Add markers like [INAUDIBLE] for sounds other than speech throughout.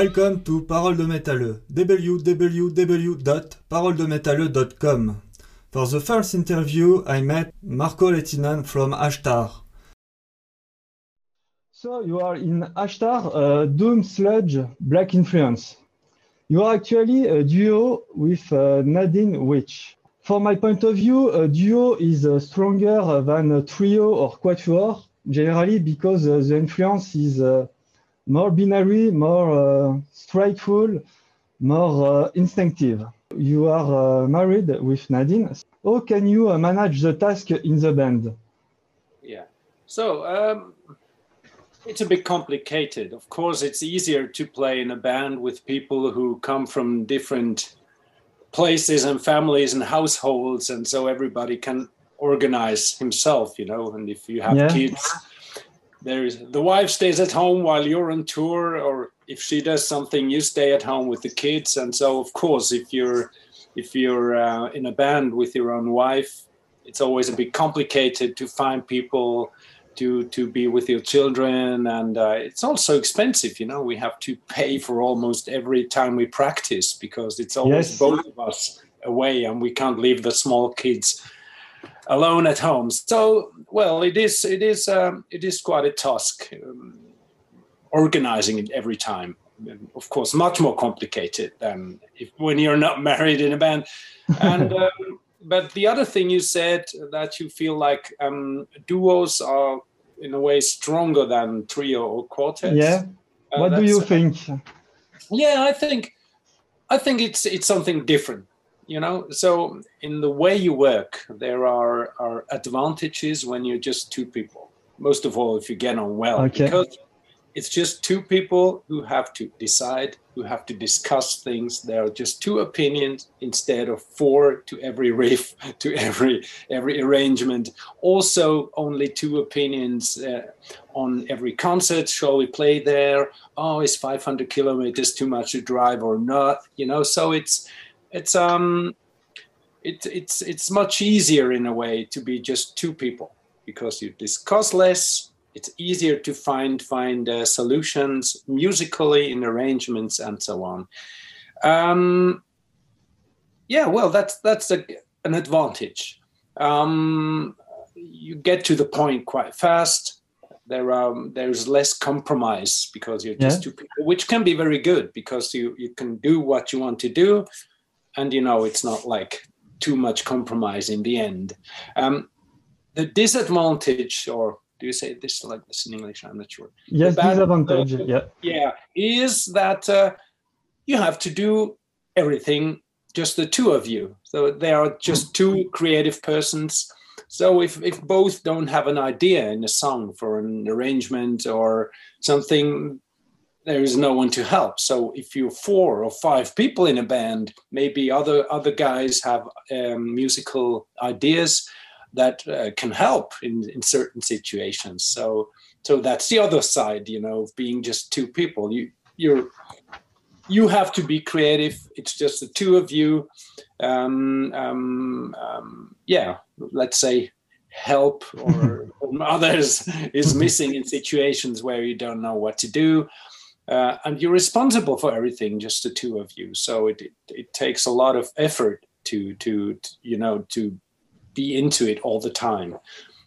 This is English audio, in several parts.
Welcome to Parole de Métalleux, www.paroledemétalleux.com. For the first interview, I met Marco Lehtinen from Ashtar. So you are in Ashtar, uh, Doom Sludge Black Influence. You are actually a duo with uh, Nadine Witch. From my point of view, a duo is uh, stronger than a trio or quatuor, generally because the influence is more binary, more uh, straightful, more uh, instinctive. You are uh, married with Nadine. How can you uh, manage the task in the band? Yeah. So um, it's a bit complicated. Of course, it's easier to play in a band with people who come from different places and families and households, and so everybody can organize himself, you know. And if you have Yeah. kids, there's the wife stays at home while you're on tour, or if she does something, you stay at home with the kids. And so, of course, if you're if you're uh, in a band with your own wife, it's always a bit complicated to find people to to be with your children and uh, it's also expensive you know we have to pay for almost every time we practice because it's always Yes. both of us away and we can't leave the small kids alone at home so well it is it is um, it is quite a task um, organizing it every time And of course much more complicated than if when you're not [LAUGHS] married in a band and um, but the other thing you said that you feel like um, duos are in a way stronger than trio or quartets. Yeah. Uh, what do you think? Yeah, I think I think it's it's something different. You know, so in the way you work, there are are advantages when you're just two people. Most of all, if you get on well, Okay. because it's just two people who have to decide, who have to discuss things. There are just two opinions instead of four to every [LAUGHS] riff, to every every arrangement. Also, only two opinions uh, on every concert. Shall we play there? Oh, is 500 kilometers too much to drive or not? You know, so it's it's um it, it's it's much easier in a way to be just two people because you discuss less. It's easier to find find uh, solutions musically in arrangements and so on. Um, yeah well that's that's a, an advantage. Um, you get to the point quite fast. There are there's less compromise because you're just Yeah. two people which can be very good because you you can do what you want to do and you know it's not like too much compromise in the end um, the disadvantage or do you say this like this in english i'm not sure Yes, band- disadvantage. Yeah. yeah is that uh, you have to do everything just the two of you so there are just two creative persons so if, if both don't have an idea in a song for an arrangement or something there is no one to help. So if you're four or five people in a band maybe other other guys have um, musical ideas that uh, can help in, in certain situations. So so that's the other side you know of being just two people. You you're you have to be creative. It's just the two of you. Um, um, um, yeah let's say help or [LAUGHS] others is missing in situations where you don't know what to do uh, and you're responsible for everything just the two of you. So it, it, it takes a lot of effort to, to to you know to be into it all the time.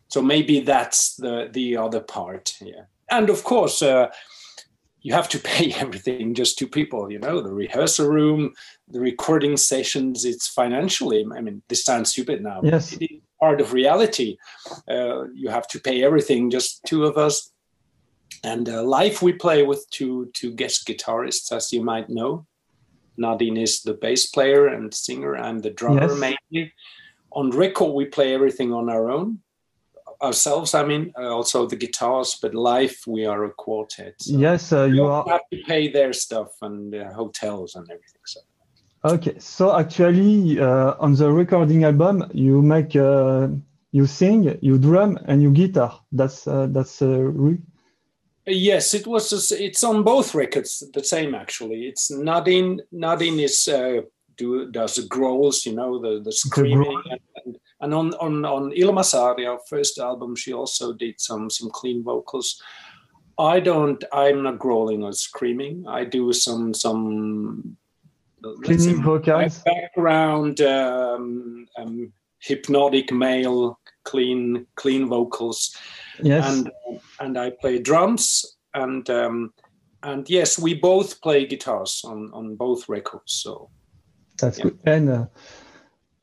So maybe that's the the other part yeah. And of course uh, you have to [LAUGHS] pay everything just to people you know the rehearsal room the recording sessions it's financially i mean this sounds stupid now but Yes. it is part of reality. Uh, you have to pay everything just two of us and uh, live we play with two two guest guitarists as you might know nadine is the bass player and singer and the drummer Yes. mainly on record we play everything on our own ourselves i mean uh, also the guitars but live we are a quartet so Yes, uh, you are. have to pay their stuff and uh, hotels and everything so Okay. So actually, uh, on the recording album, you make, uh, you sing, you drum, and you guitar. That's uh, that's uh, re- Yes, it was. It's on both records the same actually. It's Nadine. Nadine is uh, do does the growls, you know, the the screaming, and, and, and on on on Ilma Sari, our first album, she also did some some clean vocals. I don't. I'm not growling or screaming. I do some some cleaning vocals, background um, um, hypnotic male clean clean vocals. Yes, and and I play drums and um, and yes, we both play guitars on on both records. So that's yeah. good. And uh,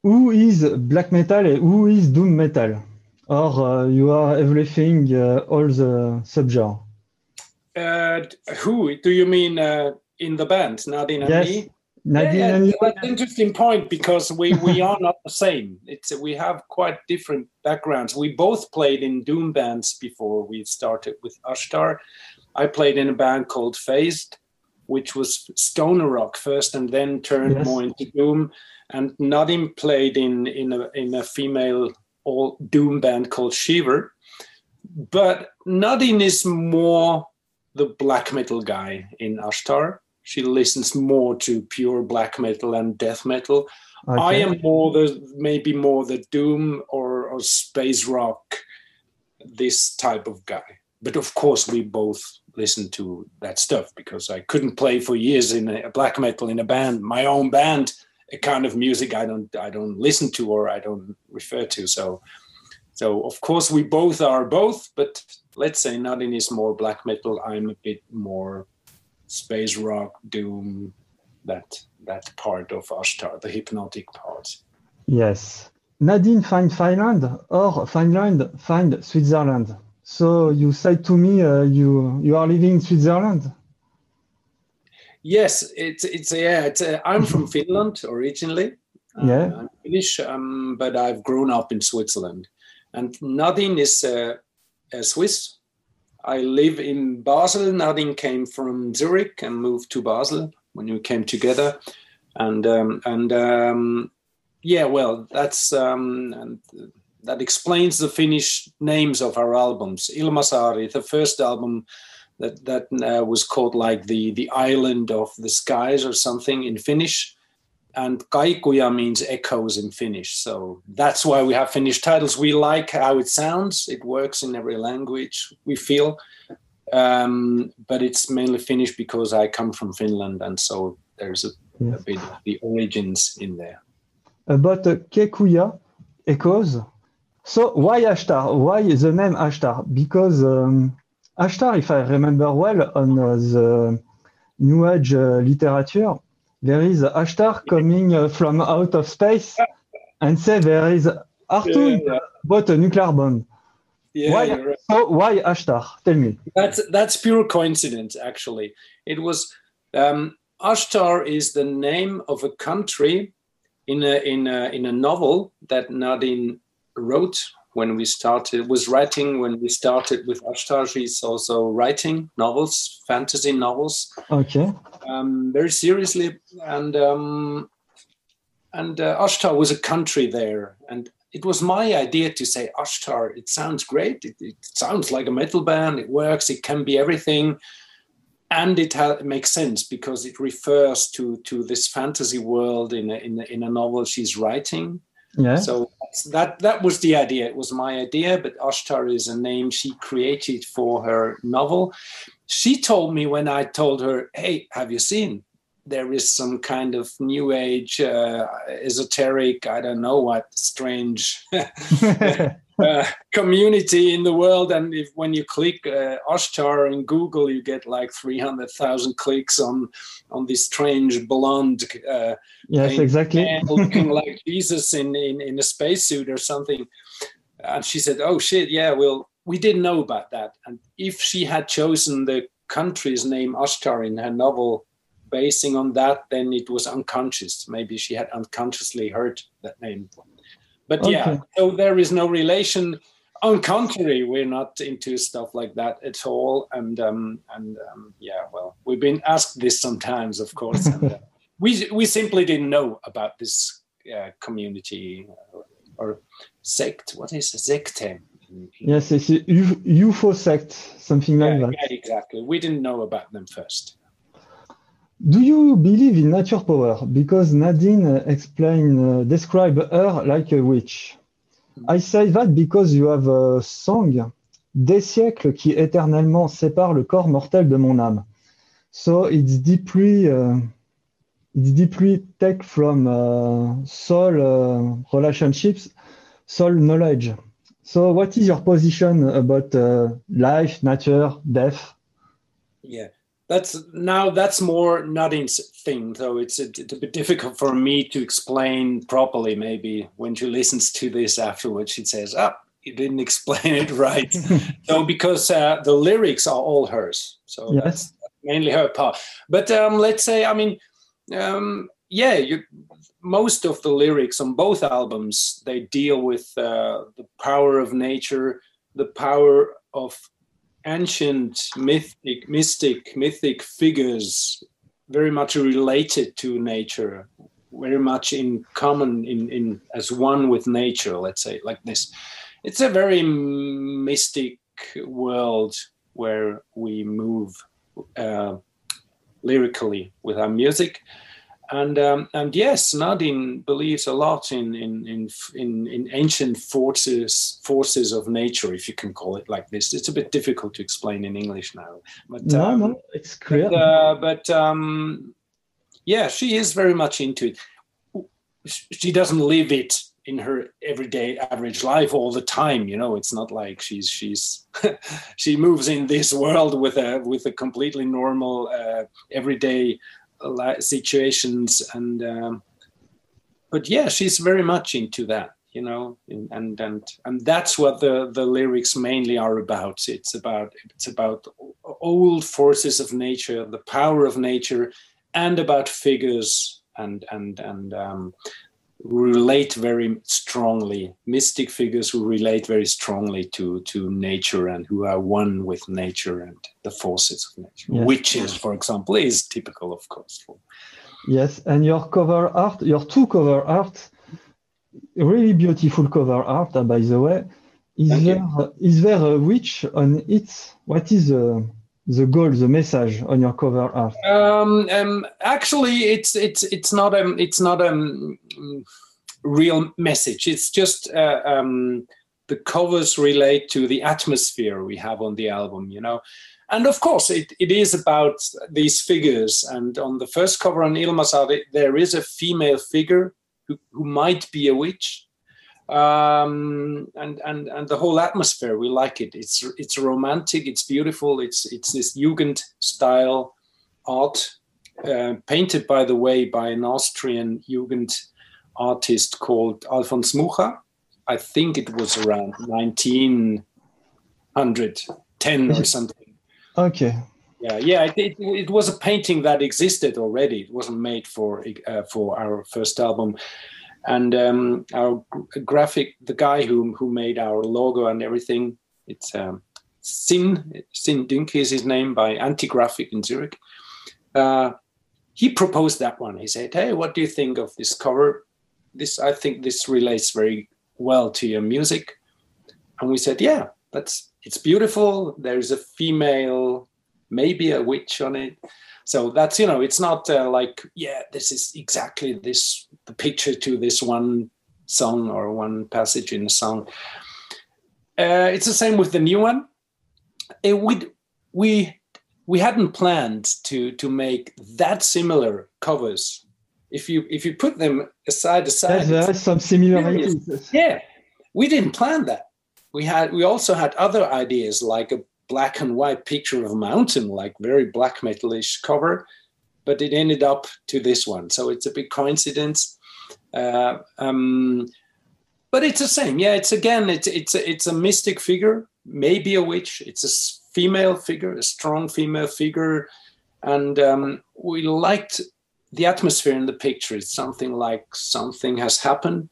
who is black metal and who is doom metal? Or uh, you are everything, uh, all the subgenre? Uh, who do you mean uh, in the band? Nadine and yes. me? Nadine yeah, and you? That's an interesting point because we, we are not the same. It's we have quite different backgrounds. We both played in doom bands before we started with Ashtar. I played in a band called Phased, which was stoner rock first and then turned yes. more into doom. And Nadine played in in a in a female all doom band called Shiver. But Nadine is more the black metal guy in Ashtar. She listens more to pure black metal and death metal. Okay. I am more the maybe more the doom or, or space rock, this type of guy. But of course, we both listen to that stuff because I couldn't play for years in a black metal in a band, my own band, a kind of music I don't I don't listen to or I don't refer to. So so of course we both are both, but let's say Nadine is more black metal. I'm a bit more space rock, doom, that that part of Ashtar, the hypnotic part. Yes. Nadine find Finland or Finland find Switzerland. So you said to me uh, you you are living in Switzerland. Yes, it's it's yeah. It's, uh, I'm from [LAUGHS] Finland originally. Yeah, uh, I'm Finnish, um, but I've grown up in Switzerland. And Nadine is uh, a Swiss. I live in Basel. Nadine came from Zurich and moved to Basel when we came together. And um, and um, yeah, well, that's um, and that explains the Finnish names of our albums. Ilmasari, the first album that that uh, was called like the the island of the skies or something in Finnish, and Kaikuja means echoes in Finnish. So that's why we have Finnish titles. We like how it sounds. It works in every language. We feel, um, but it's mainly Finnish because I come from Finland, and so there's a, a bit of the origins in there. About uh, Kaikuja, echoes. So why Ashtar? Why the name Ashtar? Because um, Ashtar, if I remember well, on uh, the New Age uh, literature, there is Ashtar coming uh, from out of space and say there is Arthur yeah, but a nuclear bomb. Yeah, why, right. so why Ashtar? Tell me. That's that's pure coincidence. Actually, it was um, Ashtar is the name of a country in a in a in a novel that Nadine wrote when we started was writing when we started with Ashtar. She's also writing novels, fantasy novels. Okay. Um, very seriously, and um, and uh, Ashtar was a country there, and it was my idea to say Ashtar. It sounds great. It, it sounds like a metal band. It works. It can be everything. And it, ha- it makes sense because it refers to to this fantasy world in a, in a, in a novel she's writing. Yeah. So that that was the idea. It was my idea, but Ashtar is a name she created for her novel. She told me when I told her, "Hey, have you seen? There is some kind of new age, uh, esoteric, I don't know what, strange [LAUGHS] [LAUGHS] [LAUGHS] uh, community in the world. And if when you click uh, in Google, you get like three hundred thousand clicks on on this strange blonde." Uh, yes, exactly. looking like Jesus in, in in a spacesuit or something. And she said, "Oh shit, yeah, well, we didn't know about that." And if she had chosen the country's name Ashtar in her novel, basing on that, then it was unconscious. Maybe she had unconsciously heard that name. But okay. yeah, so there is no relation. On contrary, we're not into stuff like that at all. And um, and um, yeah, well, we've been asked this sometimes, of course. and, uh, [LAUGHS] we we simply didn't know about this uh, community or, or, sect. What is a secte? Yes, it's a UFO sect, something like yeah, that. Yeah, exactly. We didn't know about them first. Do you believe in nature power? Because Nadine explained, uh, describe her like a witch. I say that because you have a song des siècles qui éternellement séparent le corps mortel de mon âme. So it's deeply, uh, it's deeply take from uh, soul uh, relationships, soul knowledge. So what is your position about uh, life, nature, death? Yeah, that's now that's more Nadine's thing, though it's a, it's a bit difficult for me to explain properly. Maybe when she listens to this afterwards, she says, "Ah, you didn't [LAUGHS] explain it right." [LAUGHS] so because uh, the lyrics are all hers, so Yes. that's mainly her part. But um, let's say, I mean, um, yeah, you, most of the lyrics on both albums they deal with uh, the power of nature, the power of ancient mythic, mystic, mythic figures, very much related to nature, very much in common, in, in as one with nature. Let's say like this. It's a very mystic world where we move uh, lyrically with our music and um, and yes, Nadine believes a lot in in, in in in ancient forces forces of nature, if you can call it like this. It's a bit difficult to explain in English now, but No, um, no, it's clear. but, uh, but um, yeah, she is very much into it. She doesn't live it in her everyday average life all the time. You know, it's not like she's she's [LAUGHS] she moves in this world with a with a completely normal uh, everyday li- situations and um, but yeah, she's very much into that. You know, and and and, and that's what the the lyrics mainly are about. It's about it's about old forces of nature, the power of nature, and about figures and and and um, relate very strongly mystic figures who relate very strongly to to nature and who are one with nature and the forces of nature Yes. witches for example is typical of course Yes, and your cover art, your two cover art, really beautiful cover art, uh, by the way. Is Thank you. there is there a witch on it? What is the the goal, the message on your cover art? Um, um, actually, it's it's it's not um it's not a um, real message. It's just uh, um, the covers relate to the atmosphere we have on the album, you know. And of course, it, it is about these figures. And on the first cover on Ilmasar, there is a female figure who, who might be a witch. Um, and, and, and the whole atmosphere, we like it. It's, it's romantic, it's beautiful, it's, it's this Jugend style art, uh, painted, by the way, by an Austrian Jugend artist called Alfons Mucha. I think it was around 1910 or something. Okay. Yeah, yeah. It, it, it was a painting that existed already. It wasn't made for uh, for our first album, and um, our graphic, the guy who who made our logo and everything, it's um, Sin Sin Dünke is his name by Anti Graphic in Zurich. Uh, he proposed that one. He said, "Hey, what do you think of this cover? This I think this relates very well to your music." And we said, "Yeah, that's it's beautiful. There's a female, maybe a witch on it." So that's you know, it's not uh, like yeah, this is exactly this the picture to this one song or one passage in a song. Uh, it's the same with the new one. It, we we we hadn't planned to to make that similar covers. If you if you put them aside aside, Yes, there is some similarities. yeah, we didn't plan that. We had we also had other ideas like a black and white picture of a mountain, like very black metalish cover, but it ended up to this one. So it's a big coincidence. Uh, um, but it's the same. Yeah, it's again, it's it's a, it's a mystic figure, maybe a witch. It's a female figure, a strong female figure, and um, we liked the atmosphere in the picture. It's something like something has happened,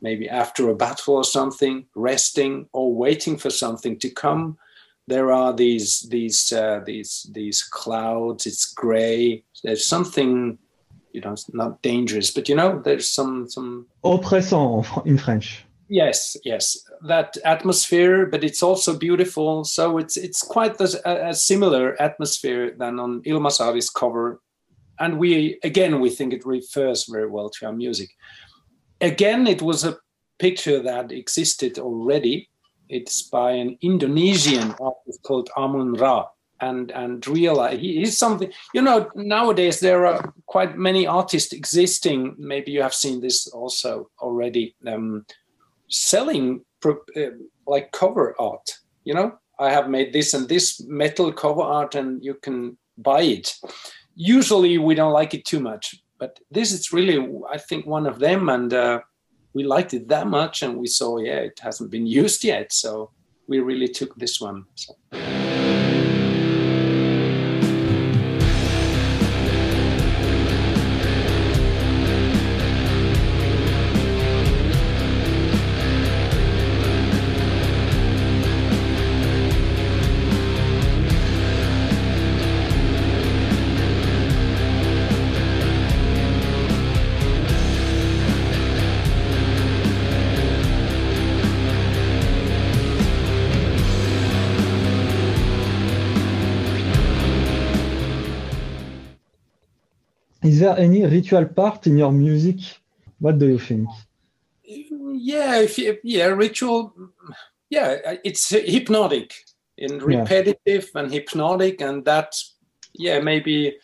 maybe after a battle or something, resting or waiting for something to come. There are these these uh, these these clouds. It's gray. There's something, you know, it's not dangerous, but you know, there's some some Oppressant in French. yes yes that atmosphere but it's also beautiful so it's it's quite the, a, a similar atmosphere than on Ilmasari's cover and we again we think it refers very well to our music again it was a picture that existed already It's by an Indonesian artist called Amun Ra. And and realize he is something you know nowadays there are quite many artists existing. Maybe you have seen this also already. Um, selling uh, like cover art. You know, I have made this and this metal cover art, and you can buy it. Usually, we don't like it too much, but this is really, I think, one of them, and uh, we liked it that much, and we saw, yeah, it hasn't been used yet, so we really took this one. So. There any ritual part in your music? What do you think? Yeah, if you, yeah, ritual. Yeah, it's hypnotic and repetitive yeah. and hypnotic, and that, yeah, maybe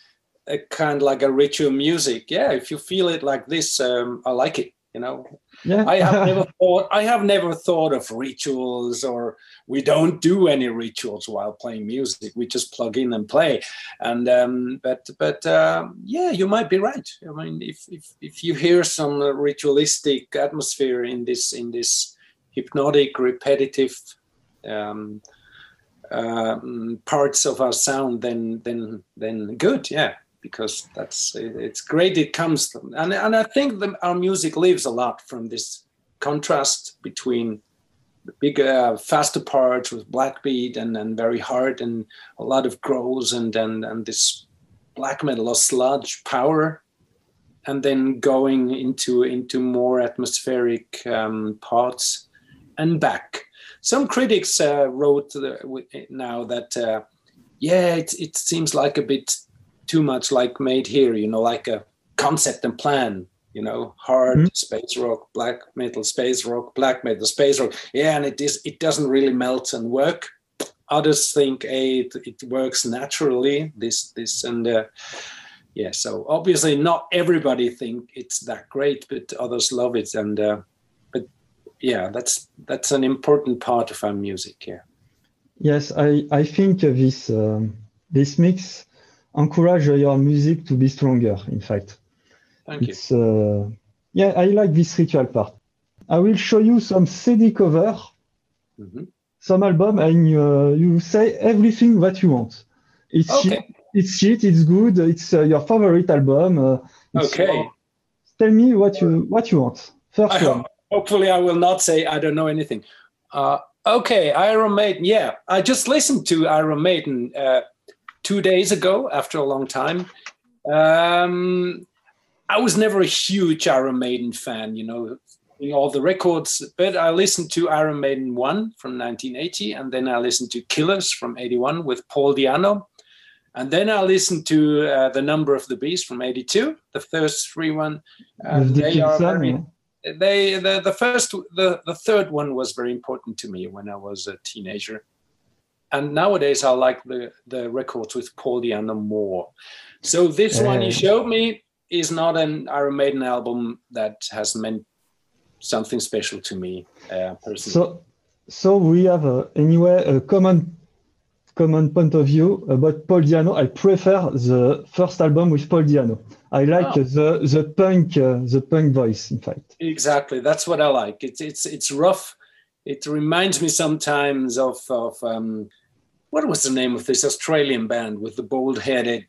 a kind of like a ritual music. Yeah, if you feel it like this, um, I like it. You know, yeah. I have [LAUGHS] never thought. I have never thought of rituals or we don't do any rituals while playing music. We just plug in and play. And um, but but um, yeah, you might be right. I mean, if if if you hear some ritualistic atmosphere in this in this hypnotic, repetitive. Um, um, parts of our sound, then then then good, yeah, because that's it's great. It comes and and I think the, our music lives a lot from this contrast between bigger, uh, faster parts with black beat and, and very hard and a lot of growls and, and, and this black metal or sludge power and then going into into more atmospheric um, parts and back. Some critics uh, wrote now that uh, yeah, it, it seems like a bit too much like made here, you know, like a concept and plan you know hard mm-hmm. space rock black metal space rock black metal space rock. Yeah and it is it doesn't really melt and work. Others think hey, it, it works naturally this this and uh, yeah so obviously not everybody think it's that great but others love it and uh, but yeah that's that's an important part of our music yeah. Yes i i think this um, this mix encourage your music to be stronger in fact Thank it's, you. Uh, yeah, I like this ritual part. I will show you some CD cover, mm-hmm. some album, and uh, you say everything that you want. It's okay. shit, it's shit, it's good, it's uh, your favorite album. Uh, okay. tell me what you what you want. First I one. hopefully, I will not say I don't know anything. Uh, okay, Iron Maiden. Yeah, I just listened to Iron Maiden uh, two days ago after a long time. Um, I was never a huge Iron Maiden fan, you know, all the records, but I listened to Iron Maiden 1 from 1980, and then I listened to Killers from 81 with Paul Di'Anno. And then I listened to uh, The Number of the Beast from 82, the first three one. And they are very, they, the, the first, the, the third one was very important to me when I was a teenager. And nowadays I like the, the records with Paul Di'Anno more. So this uh, one you showed me, is not an Iron Maiden album that has meant something special to me uh, personally. So, so we have uh, anyway a common common point of view about Paul Di'Anno. I prefer the first album with Paul Di'Anno. I like oh. the the punk uh, the punk voice. In fact, exactly. That's what I like. It's it's it's rough. It reminds me sometimes of of um, what was the name of this Australian band with the bald headed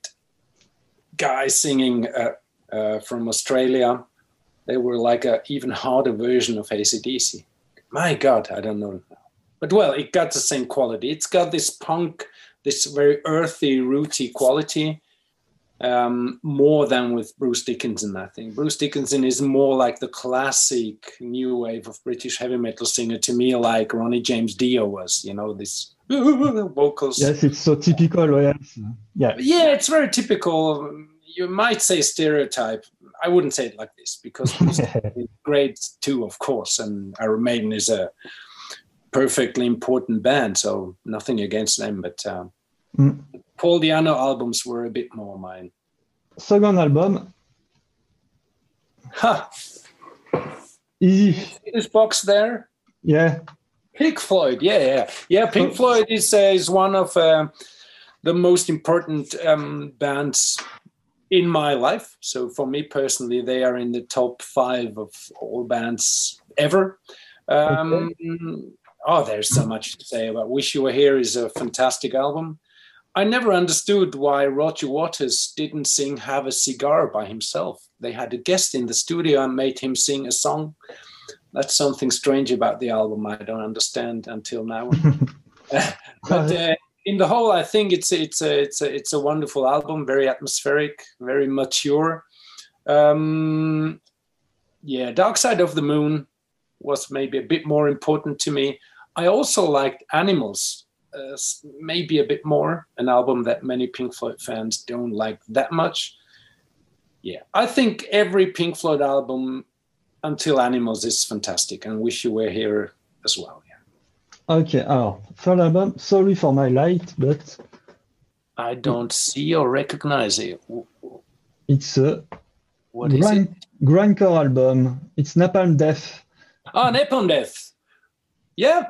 guy singing. Uh, uh, from Australia. They were like an even harder version of ACDC. My God, I don't know. But well, it got the same quality. It's got this punk, this very earthy, rooty quality, um, more than with Bruce Dickinson, I think. Bruce Dickinson is more like the classic new wave of British heavy metal singer to me, like Ronnie James Dio was, you know, this [LAUGHS] vocals. Yes, it's so typical. Yes. Yeah. Yeah, it's very typical you might say stereotype. I wouldn't say it like this because [LAUGHS] great two, of course, and Iron Maiden is a perfectly important band, so nothing against them. But um, Mm. Paul Di'Anno albums were a bit more mine. Second album, Ha! easy. This box there, Yeah. Pink Floyd. Yeah, yeah, yeah. Pink Oh. Floyd is uh, is one of uh, the most important um, bands in my life. So for me personally, they are in the top five of all bands ever. Um, Oh, there's so much to say about "Wish You Were Here" is a fantastic album. I never understood why Roger Waters didn't sing "Have a Cigar" by himself. They had a guest in the studio and made him sing a song. That's something strange about the album. I don't understand until now. [LAUGHS] [LAUGHS] but uh, in the whole, I think it's it's a it's a it's a wonderful album. Very atmospheric, very mature. Um, yeah, Dark Side of the Moon was maybe a bit more important to me. I also liked Animals, uh, maybe a bit more. An album that many Pink Floyd fans don't like that much. Yeah, I think every Pink Floyd album until Animals is fantastic, and Wish You Were Here as well. Okay. Alors, third album. Sorry for my light, but I don't see or recognize it. It's a What is it? grindcore album. It's Napalm Death. Ah, Napalm Death. Yeah,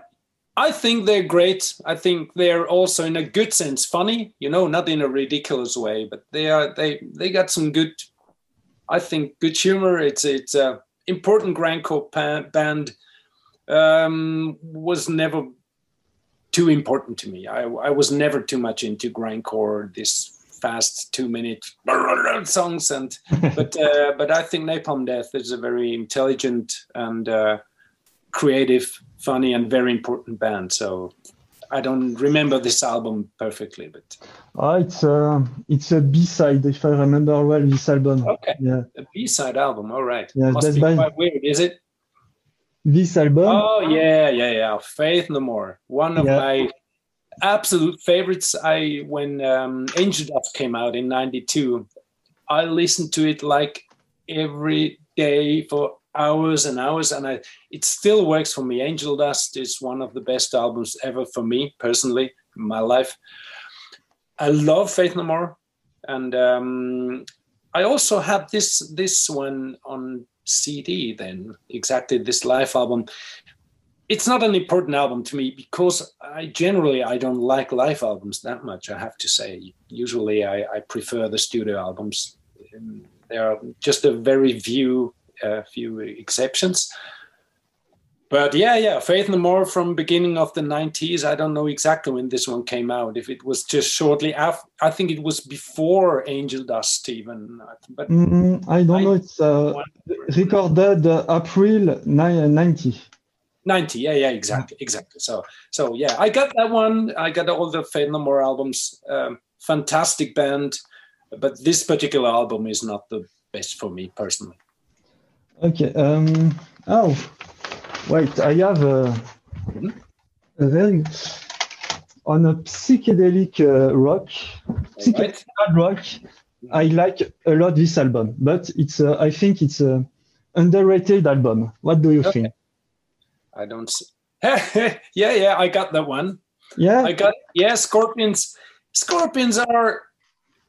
I think they're great. I think they're also, in a good sense, funny. You know, not in a ridiculous way, but they are. They they got some good. I think good humor. It's it's a important grindcore pa- band. Um, was never too important to me. I I was never too much into grindcore. This fast two minute [LAUGHS] songs and [LAUGHS] but uh, but I think Napalm Death is a very intelligent and uh, creative, funny, and very important band. So I don't remember this album perfectly, but Oh, it's a it's a B side if I remember well. This album. okay, Yeah. a B-side album. All right, Yeah, must that's be by- quite weird, is it? This album. Oh yeah, yeah, yeah. Faith No More, one of Yeah. my absolute favorites. I when um, Angel Dust came out in '92, I listened to it like every day for hours and hours, and I it still works for me. Angel Dust is one of the best albums ever for me personally in my life. I love Faith No More, and um, I also have this this one on CD. Then exactly this live album. It's not an important album to me because I generally I don't like live albums that much. I have to say. Usually I, I prefer the studio albums. Um, There are just a very few uh, few exceptions. But yeah, yeah, Faith No More from beginning of the 90s. I don't know exactly when this one came out. If it was just shortly after, I think it was before Angel Dust even. But Mm, I don't I- know. It's uh, recorded uh, April 90. 90, yeah, yeah, exactly, exactly. So, so yeah, I got that one. I got all the Faith No More albums. Um, fantastic band, but this particular album is not the best for me personally. Okay. Um, oh, wait. I have a, a very on a psychedelic uh, rock, psychedelic Right? rock. I like a lot this album, but it's uh, I think it's a underrated album. What do you Okay. think? I don't. s- [LAUGHS] yeah, yeah, I got that one. Yeah. I got yeah, scorpions. Scorpions are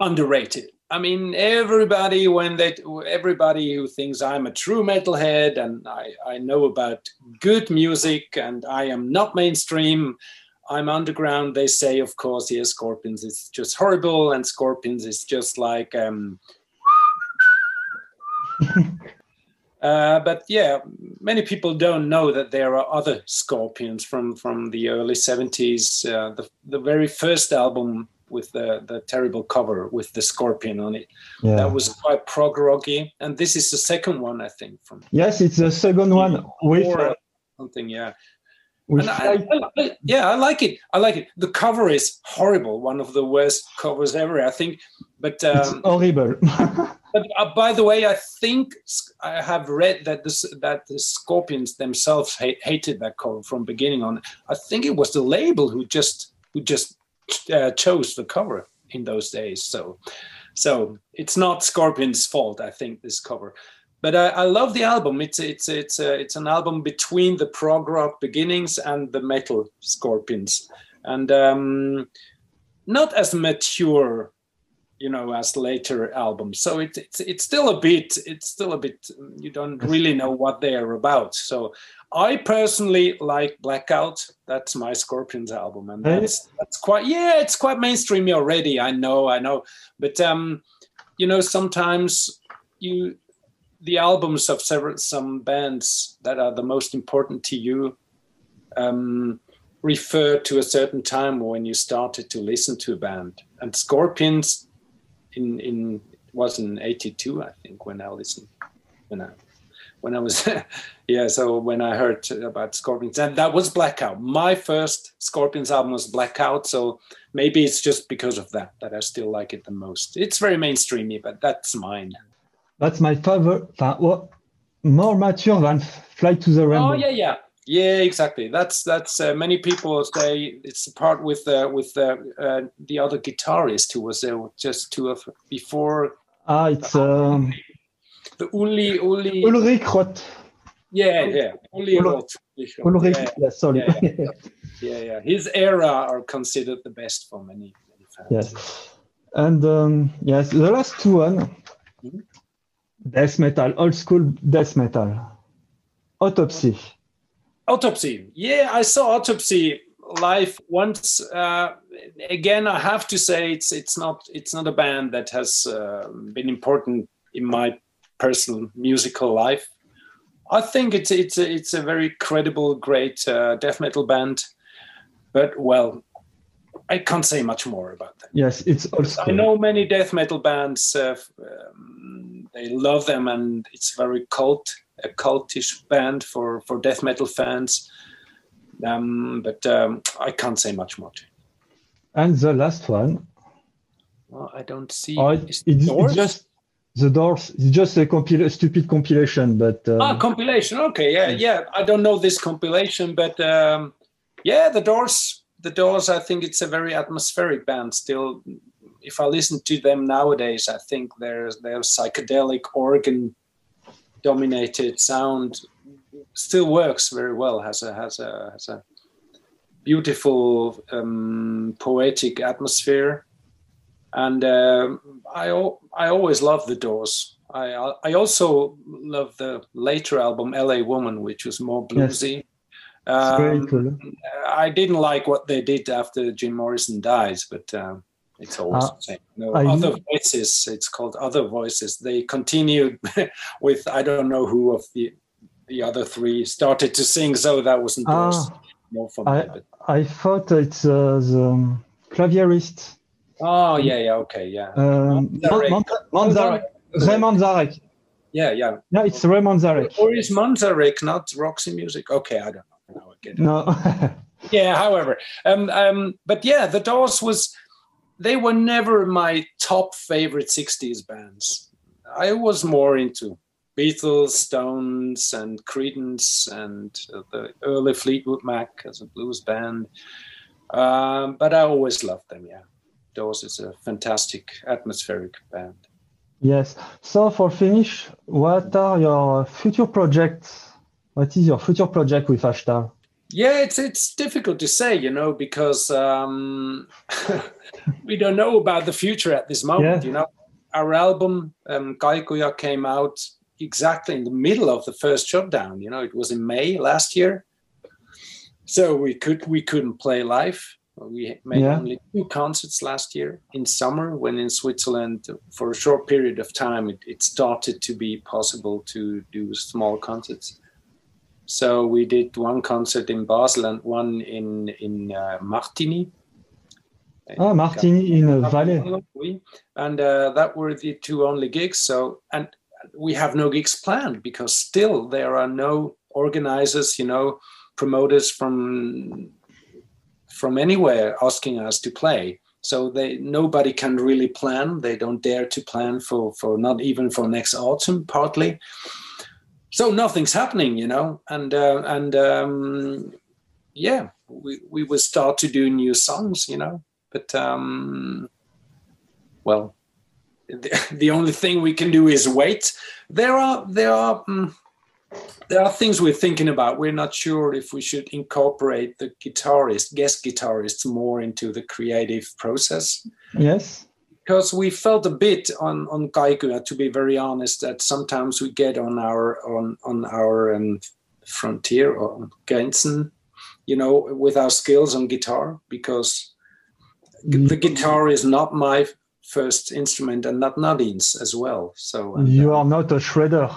underrated. I mean, everybody when they everybody who thinks I'm a true metalhead and I, I know about good music and I am not mainstream, I'm underground. They say, of course, yes, Scorpions is just horrible, and Scorpions is just like um [LAUGHS] Uh, but yeah, many people don't know that there are other Scorpions from from the early '70s. Uh, the the very first album with the the terrible cover with the Scorpion on it yeah. that was quite prog rocky, and this is the second one I think from Yes, it's the second one with uh, something. Yeah, with I, I- yeah, I like it. I like it. The cover is horrible, one of the worst covers ever, I think. But it's um, horrible. [LAUGHS] But uh, by the way, I think I have read that this that the Scorpions themselves ha- hated that cover from beginning on. I think it was the label who just who just uh, chose the cover in those days. So, so it's not Scorpions' fault. I think this cover. but I, I, love the album. It's it's it's uh, it's an album between the prog rock beginnings and the metal Scorpions, and um, not as mature, you know, as later albums. So it, it's it's still a bit it's still a bit you don't really know what they are about. So I personally like Blackout. That's my Scorpions album, and that's that's quite yeah, it's quite mainstreamy already. I know, I know, but um, you know, sometimes you the albums of several some bands that are the most important to you um, refer to a certain time when you started to listen to a band. And Scorpions, in in was in '82, I think, when I listened when I when I was [LAUGHS] yeah. So when I heard about Scorpions, and that was Blackout. My first Scorpions album was Blackout. So maybe it's just because of that that I still like it the most. It's very mainstreamy, but that's mine. That's my favorite. What more mature than Fly to the oh, Rainbow. Oh yeah, yeah, yeah, exactly. That's that's uh, many people say it's the part with uh, with uh, uh, the other guitarist who was there just two of before. Ah, it's um, the Uli Uli Ulrich Roth. Yeah, yeah, Uli Roth. Ulrich, yeah, yeah. sorry. Yeah yeah. [LAUGHS] yeah, yeah. His era are considered the best for many, many fans. Yes, and um, yes, the last two one. Mm-hmm Death metal, old school death metal. Autopsy. Autopsy. Yeah, I saw Autopsy live once. Uh, again, I have to say it's it's not it's not a band that has uh, been important in my personal musical life. I think it's it's a, it's a very credible, great uh, death metal band. But well, I can't say much more about that. Yes, it's also. I know many death metal bands. Uh, um, they love them, and it's very cult, a cultish band for for death metal fans. Um, but um, I can't say much more. And the last one. Well, I don't see. Oh, it, it's, it's just the doors it's just a, compil- a stupid compilation but um, ah compilation okay yeah yeah i don't know this compilation but um, yeah the doors the doors i think it's a very atmospheric band still if I listen to them nowadays, I think their their psychedelic organ dominated sound still works very well. Has a has a has a beautiful um, poetic atmosphere, and um, I I always love the Doors. I I also love the later album L.A. Woman, which was more bluesy. Yes. Um, cool. I didn't like what they did after Jim Morrison dies, but um, it's always uh, the same. No, other voices. It's called other voices. They continued [LAUGHS] with I don't know who of the the other three started to sing, so that wasn't uh, more for I, me. I thought it's uh, the clavierist. Oh yeah, yeah, okay, yeah. Um, Manzarek. Ray Manzarek. Yeah, yeah. No, it's Ray Manzarek. Or is Manzarek not Roxy Music? Okay, I don't know. I get it. No. [LAUGHS] yeah, however, um, um, but yeah, the Doors was they were never my top favorite 60s bands. I was more into Beatles, Stones, and Creedence, and uh, the early Fleetwood Mac as a blues band. Um, but I always loved them, yeah. Doors is a fantastic atmospheric band. Yes. So for finish, what are your future projects? What is your future project with Ashtar? Yeah, it's it's difficult to say, you know, because um, [LAUGHS] we don't know about the future at this moment. Yeah. You know, our album um, Kaikuja came out exactly in the middle of the first shutdown. You know, it was in May last year, so we could we couldn't play live. We made yeah. only two concerts last year in summer when in Switzerland for a short period of time it, it started to be possible to do small concerts. So we did one concert in Basel and one in in uh, Martigny. Ah, Martigny in uh, Valais. And uh, that were the two only gigs. So and we have no gigs planned because still there are no organizers, you know, promoters from from anywhere asking us to play. So they nobody can really plan. They don't dare to plan for for not even for next autumn, partly so nothing's happening, you know, and uh, and um, yeah, we we will start to do new songs, you know, but um, well, the, [LAUGHS] the only thing we can do is wait. there are there are mm, there are things we're thinking about. We're not sure if we should incorporate the guitarist, guest guitarists, more into the creative process. Yes. Because we felt a bit on on Kaikuja, to be very honest, that sometimes we get on our on on our um, frontier or Grenzen, you know, with our skills on guitar, because Mm. the guitar is not my first instrument and not Nadine's as well. So and, You uh, are not a shredder.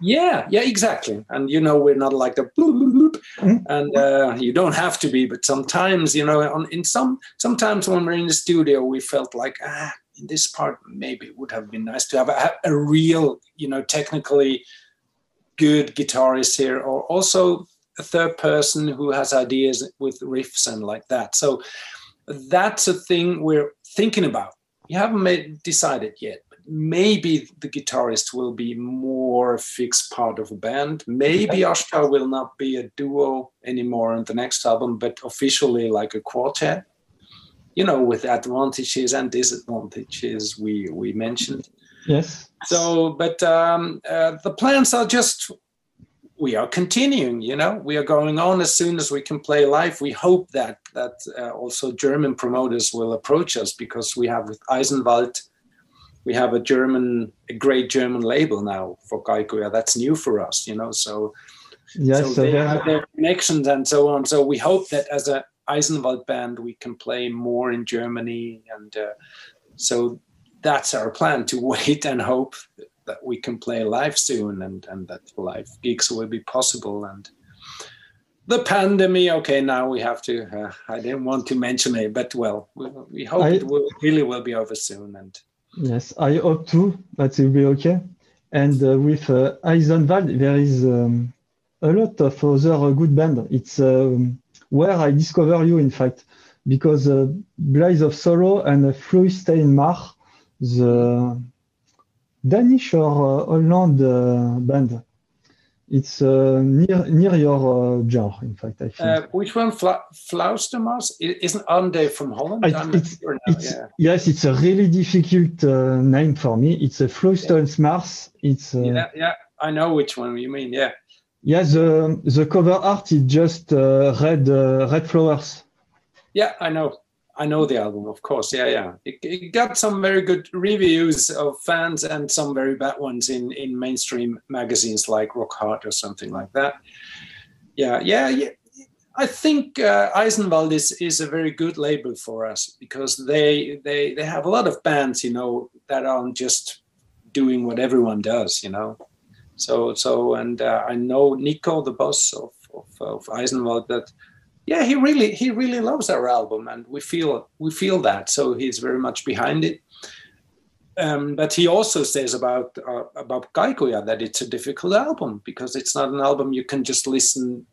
yeah, yeah, exactly. And you know, we're not like the bloop, bloop, bloop. Mm. and uh, you don't have to be, but sometimes, you know, on in some sometimes when we're in the studio, we felt like ah, in this part maybe it would have been nice to have a, a real, you know, technically good guitarist here, or also a third person who has ideas with riffs and like that. So that's a thing we're thinking about. We haven't made decided yet. But maybe the guitarist will be more a fixed part of a band. Maybe Ashtar will not be a duo anymore on the next album, but officially like a quartet. You know, with advantages and disadvantages we we mentioned. Yes. So, but um, uh, the plans are just we are continuing. You know, we are going on as soon as we can play live. We hope that that uh, also German promoters will approach us because we have with Eisenwald, we have a German, a great German label now for Kaikuja. That's new for us. You know, so Yes. so they there- have their connections and so on. So we hope that as a Eisenwald band, we can play more in Germany, and uh, so that's our plan to [LAUGHS] wait and hope that we can play live soon, and and that live gigs will be possible. And the pandemic, okay, now we have to. Uh, I didn't want to mention it, but well, we, we hope I- it will, really will be over soon. And Yes, I hope too that it will be okay. And uh, with uh, Eisenwald, there is um, a lot of other uh, good band. It's um, where I discover you, in fact, because uh, Blaze of Sorrow and uh, Fluystein the Danish or uh, Holland uh, band. It's uh, near near your uh, jar, in fact. I think. uh, which one, Fla- Flaustermas? Isn't Ande from Holland? I- it's- sure now, it's yeah. yes, it's a really difficult uh, name for me. It's a Flowstones Mars. It's uh, yeah, yeah, I know which one you mean. Yeah, Yeah, the the cover art is just uh, red uh, red flowers. yeah, I know. I know the album, of course. Yeah, yeah. It, it got some very good reviews of fans and some very bad ones in in mainstream magazines like Rock Hard or something like that. Yeah, yeah, yeah. I think uh, Eisenwald is is a very good label for us because they they they have a lot of bands, you know, that aren't just doing what everyone does, you know. So so and uh, I know Nico, the boss of, of of Eisenwald, that yeah, he really he really loves our album, and we feel we feel that. So he's very much behind it. Um, but he also says about uh, about Kaikuja that it's a difficult album because it's not an album you can just listen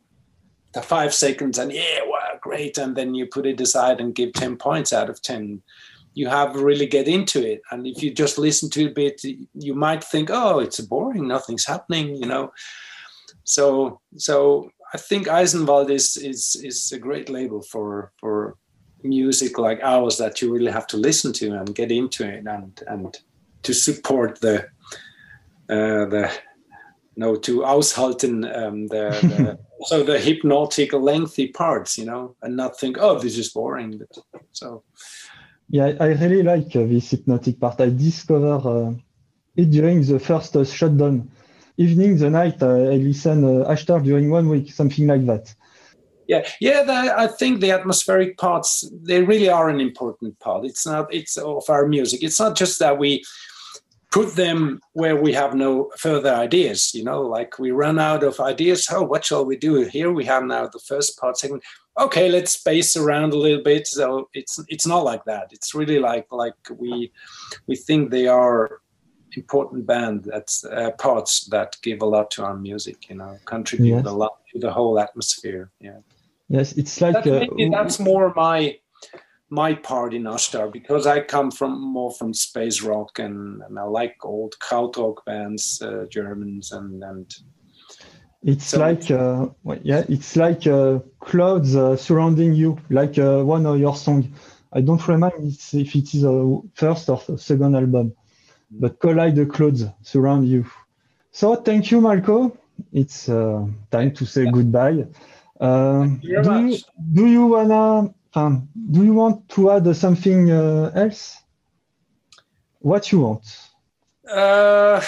to five seconds and yeah, wow, great, and then you put it aside and give ten points out of ten. You have really get into it, and if you just listen to it a bit, you might think, oh, it's boring, nothing's happening, you know. So so I think Eisenwald is is is a great label for for music like ours that you really have to listen to and get into it and and to support the uh, the no to aushalten um, the, the [LAUGHS] so the hypnotic lengthy parts you know and not think oh this is boring. But so Yeah, I really like uh, this hypnotic part. I discover uh, it during the first uh, shutdown. Evening, the night, uh, I listen uh, Ashtar during one week, something like that. yeah yeah the, i think the atmospheric parts they really are an important part it's not it's of our music it's not just that we put them where we have no further ideas you know like we run out of ideas. Oh what shall we do? Here we have now the first part segment okay let's space around a little bit. So it's it's not like that. It's really like like we we think they are important band that's uh, parts that give a lot to our music you know contribute Yes. a lot to the whole atmosphere. Yeah. Yes, it's like that, uh, that's more my my part in Ashtar because I come from more from space rock and, and I like old krautrock bands, uh, Germans and and It's So- like uh, yeah, it's like uh, clouds uh, surrounding you, like uh, one of your song. I don't remember if it is a first or second album, but collide the clouds surround you. So thank you, Marko. It's uh, time to say goodbye. Uh, you very do, you, do you wanna? Um, do you want to add something uh, else? What you want? Uh,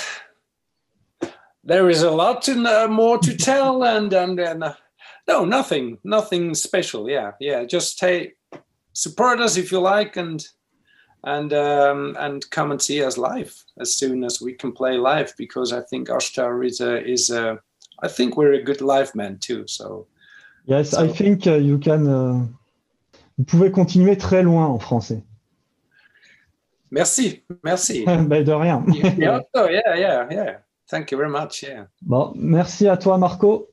there is a lot to, uh, more to tell, and and, and uh, no, nothing, nothing special. Yeah, yeah. Just hey, support us if you like, and and um, and come and see us live as soon as we can play live, because I think Ashtar is a is a. I think we're a good live man too. So Yes, I think uh, you can. Vous pouvez continuer très loin en français. merci, merci. [LAUGHS] ben, de rien. yeah, yeah, yeah, yeah. Thank you very much. Yeah. Bon, merci à toi, Marco.